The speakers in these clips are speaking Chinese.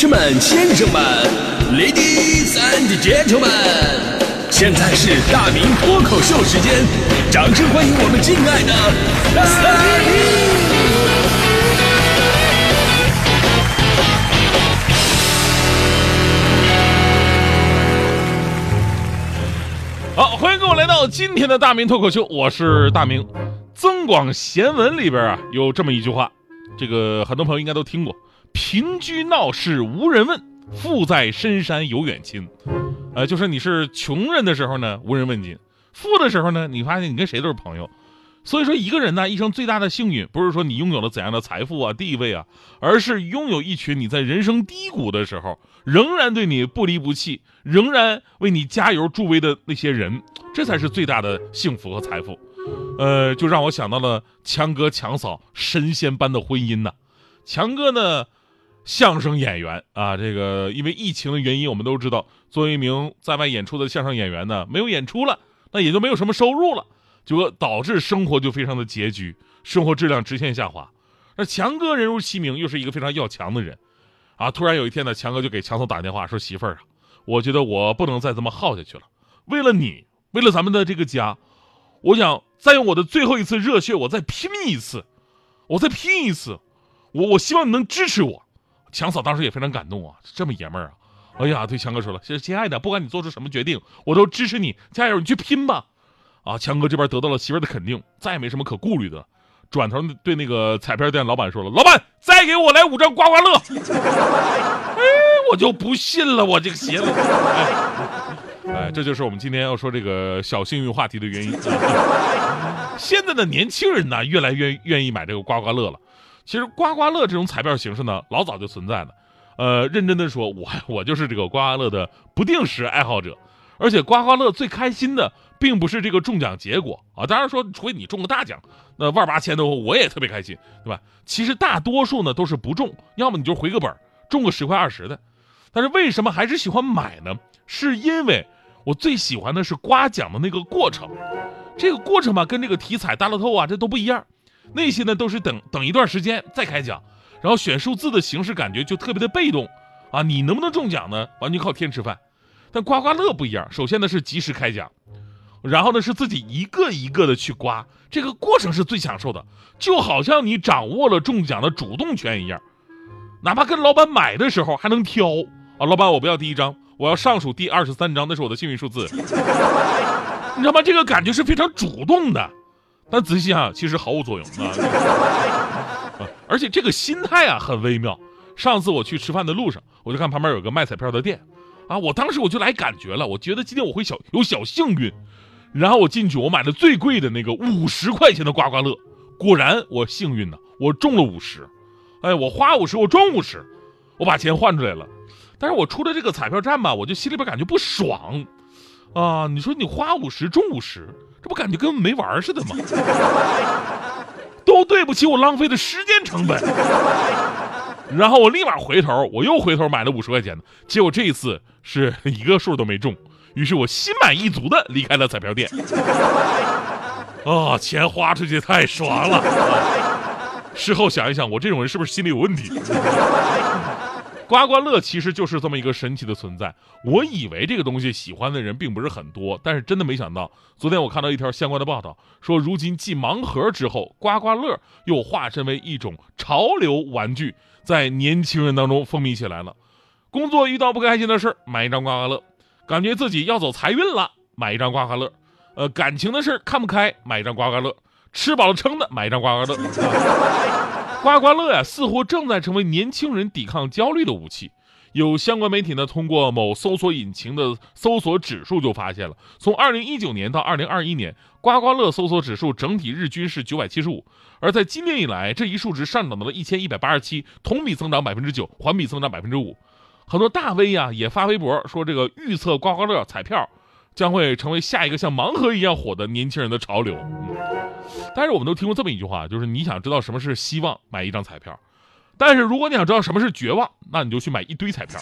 士们、先生们，Ladies and Gentlemen，现在是大明脱口秀时间，掌声欢迎我们敬爱的大明！好，欢迎各位来到今天的大明脱口秀，我是大明。《增广贤文》里边啊有这么一句话，这个很多朋友应该都听过：“贫居闹市无人问，富在深山有远亲。”呃，就是你是穷人的时候呢，无人问津；富的时候呢，你发现你跟谁都是朋友。所以说，一个人呢，一生最大的幸运，不是说你拥有了怎样的财富啊、地位啊，而是拥有一群你在人生低谷的时候，仍然对你不离不弃，仍然为你加油助威的那些人，这才是最大的幸福和财富。呃，就让我想到了强哥强嫂神仙般的婚姻呐。强哥呢，相声演员啊，这个因为疫情的原因，我们都知道，作为一名在外演出的相声演员呢，没有演出了，那也就没有什么收入了。结果导致生活就非常的拮据，生活质量直线下滑。那强哥人如其名，又是一个非常要强的人，啊！突然有一天呢，强哥就给强总打电话说：“媳妇儿啊，我觉得我不能再这么耗下去了。为了你，为了咱们的这个家，我想再用我的最后一次热血，我再拼一次，我再拼一次。我我希望你能支持我。”强嫂当时也非常感动啊，这么爷们儿啊！哎呀，对强哥说了：“亲爱的，不管你做出什么决定，我都支持你，加油，你去拼吧。”啊，强哥这边得到了媳妇的肯定，再也没什么可顾虑的，转头对那个彩票店老板说了：“老板，再给我来五张刮刮乐。”哎，我就不信了，我这个邪了。哎，这就是我们今天要说这个小幸运话题的原因。现在的年轻人呢，越来越愿意买这个刮刮乐了。其实刮刮乐这种彩票形式呢，老早就存在了。呃，认真的说，我我就是这个刮刮乐的不定时爱好者。而且刮刮乐最开心的，并不是这个中奖结果啊，当然说，除非你中个大奖，那万八千的我也特别开心，对吧？其实大多数呢都是不中，要么你就回个本中个十块二十的。但是为什么还是喜欢买呢？是因为我最喜欢的是刮奖的那个过程，这个过程吧，跟这个体彩大乐透啊，这都不一样。那些呢都是等等一段时间再开奖，然后选数字的形式感觉就特别的被动啊，你能不能中奖呢？完全靠天吃饭。但刮刮乐不一样，首先呢是及时开奖，然后呢是自己一个一个的去刮，这个过程是最享受的，就好像你掌握了中奖的主动权一样，哪怕跟老板买的时候还能挑啊，老板我不要第一张，我要上数第二十三张，那是我的幸运数字，你知道吗？这个感觉是非常主动的，但仔细想想其实毫无作用啊，而且这个心态啊很微妙。上次我去吃饭的路上，我就看旁边有个卖彩票的店。啊！我当时我就来感觉了，我觉得今天我会小有小幸运，然后我进去，我买了最贵的那个五十块钱的刮刮乐，果然我幸运呢，我中了五十，哎，我花五十，我中五十，我把钱换出来了，但是我出了这个彩票站吧，我就心里边感觉不爽，啊！你说你花五十中五十，这不感觉跟没玩似的吗？都对不起我浪费的时间成本。然后我立马回头，我又回头买了五十块钱的，结果这一次是一个数都没中，于是我心满意足的离开了彩票店。啊，钱花出去太爽了！事后想一想，我这种人是不是心里有问题？刮刮乐其实就是这么一个神奇的存在。我以为这个东西喜欢的人并不是很多，但是真的没想到，昨天我看到一条相关的报道，说如今继盲盒之后，刮刮乐又化身为一种潮流玩具。在年轻人当中风靡起来了。工作遇到不开心的事买一张刮刮乐；感觉自己要走财运了，买一张刮刮乐；呃，感情的事看不开，买一张刮刮乐；吃饱了撑的，买一张刮刮乐。刮刮乐呀，似乎正在成为年轻人抵抗焦虑的武器。有相关媒体呢，通过某搜索引擎的搜索指数就发现了，从二零一九年到二零二一年，刮刮乐搜索指数整体日均是九百七十五，而在今年以来，这一数值上涨到了一千一百八十七，同比增长百分之九，环比增长百分之五。很多大 V 呀也发微博说，这个预测刮刮乐彩票将会成为下一个像盲盒一样火的年轻人的潮流。嗯但是我们都听过这么一句话，就是你想知道什么是希望，买一张彩票。但是如果你想知道什么是绝望，那你就去买一堆彩票。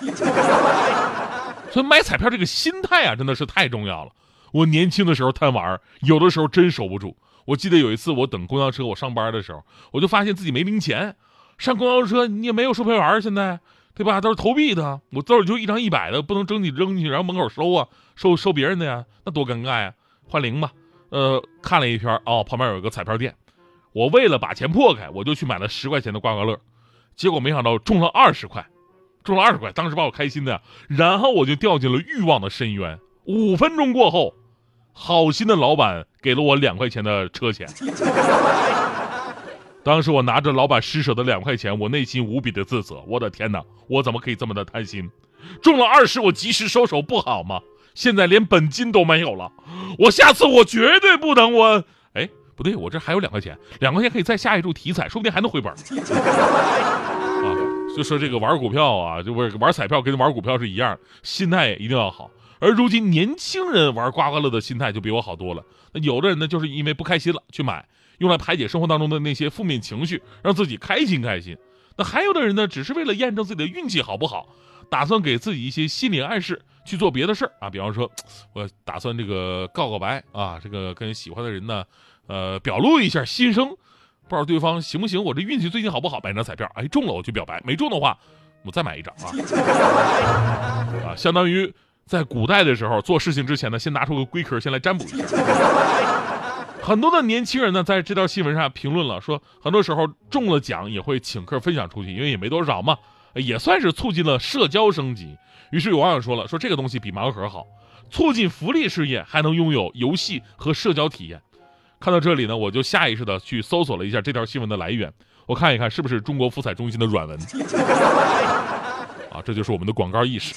所以买彩票这个心态啊，真的是太重要了。我年轻的时候贪玩，有的时候真守不住。我记得有一次我等公交车，我上班的时候，我就发现自己没零钱，上公交车你也没有售票员现在对吧？都是投币的，我兜里就一张一百的，不能扔你扔进去，然后门口收啊，收收别人的呀，那多尴尬呀！换零吧，呃，看了一圈，哦，旁边有一个彩票店，我为了把钱破开，我就去买了十块钱的刮刮乐，结果没想到中了二十块，中了二十块，当时把我开心的，然后我就掉进了欲望的深渊。五分钟过后，好心的老板给了我两块钱的车钱。当时我拿着老板施舍的两块钱，我内心无比的自责。我的天哪，我怎么可以这么的贪心？中了二十，我及时收手不好吗？现在连本金都没有了，我下次我绝对不能我。哎，不对，我这还有两块钱，两块钱可以再下一注体彩，说不定还能回本。啊，就说这个玩股票啊，就不是玩彩票，跟玩股票是一样，心态一定要好。而如今年轻人玩刮刮乐的心态就比我好多了。那有的人呢，就是因为不开心了去买。用来排解生活当中的那些负面情绪，让自己开心开心。那还有的人呢，只是为了验证自己的运气好不好，打算给自己一些心理暗示，去做别的事儿啊。比方说，我打算这个告告白啊，这个跟喜欢的人呢，呃，表露一下心声，不知道对方行不行。我这运气最近好不好？买张彩票，哎，中了我就表白，没中的话，我再买一张啊。啊，相当于在古代的时候做事情之前呢，先拿出个龟壳，先来占卜一下。很多的年轻人呢，在这条新闻上评论了，说很多时候中了奖也会请客分享出去，因为也没多少嘛，也算是促进了社交升级。于是有网友说了，说这个东西比盲盒好，促进福利事业，还能拥有游戏和社交体验。看到这里呢，我就下意识的去搜索了一下这条新闻的来源，我看一看是不是中国福彩中心的软文。啊，这就是我们的广告意识。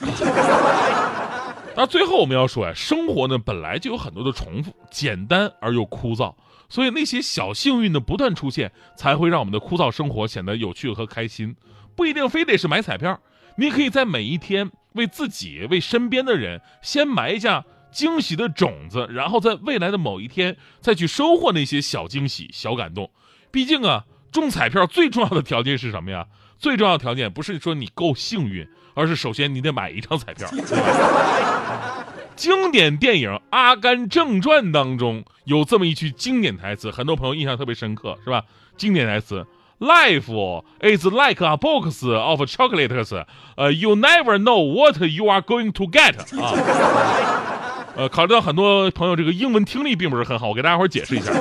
那最后我们要说呀，生活呢本来就有很多的重复，简单而又枯燥，所以那些小幸运的不断出现，才会让我们的枯燥生活显得有趣和开心。不一定非得是买彩票，你可以在每一天为自己、为身边的人先埋下惊喜的种子，然后在未来的某一天再去收获那些小惊喜、小感动。毕竟啊，中彩票最重要的条件是什么呀？最重要的条件不是说你够幸运。而是首先你得买一张彩票。经典电影《阿甘正传》当中有这么一句经典台词，很多朋友印象特别深刻，是吧？经典台词：“Life is like a box of chocolates，呃，you never know what you are going to get。”啊，呃，考虑到很多朋友这个英文听力并不是很好，我给大家伙解释一下：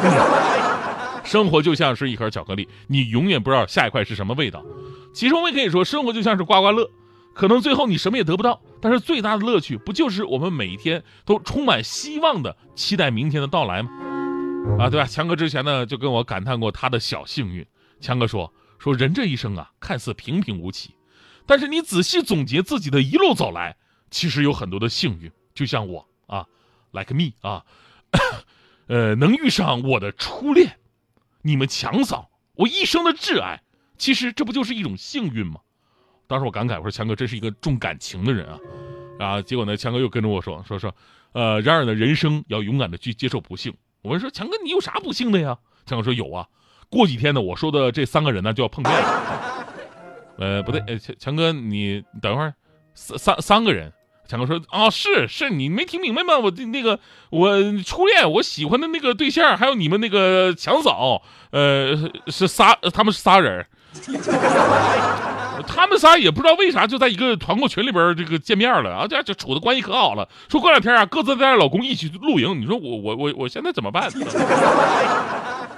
生活就像是一盒巧克力，你永远不知道下一块是什么味道。其实我们可以说，生活就像是刮刮乐。可能最后你什么也得不到，但是最大的乐趣不就是我们每一天都充满希望的期待明天的到来吗？啊，对吧？强哥之前呢就跟我感叹过他的小幸运。强哥说说人这一生啊，看似平平无奇，但是你仔细总结自己的一路走来，其实有很多的幸运。就像我啊，like me 啊，呃，能遇上我的初恋，你们强嫂，我一生的挚爱，其实这不就是一种幸运吗？当时我感慨，我说强哥真是一个重感情的人啊，啊，结果呢，强哥又跟着我说说说，呃，然而呢，人生要勇敢的去接受不幸。我说强哥，你有啥不幸的呀？强哥说有啊，过几天呢，我说的这三个人呢就要碰面了。呃，不对，呃，强强哥，你等会儿，三三三个人。强哥说啊，是是，你没听明白吗？我那个我初恋，我喜欢的那个对象，还有你们那个强嫂，呃，是仨，他们是仨人。他们仨也不知道为啥就在一个团购群里边这个见面了啊，这这处的关系可好了。说过两天啊，各自带着老公一起露营。你说我我我我现在怎么办？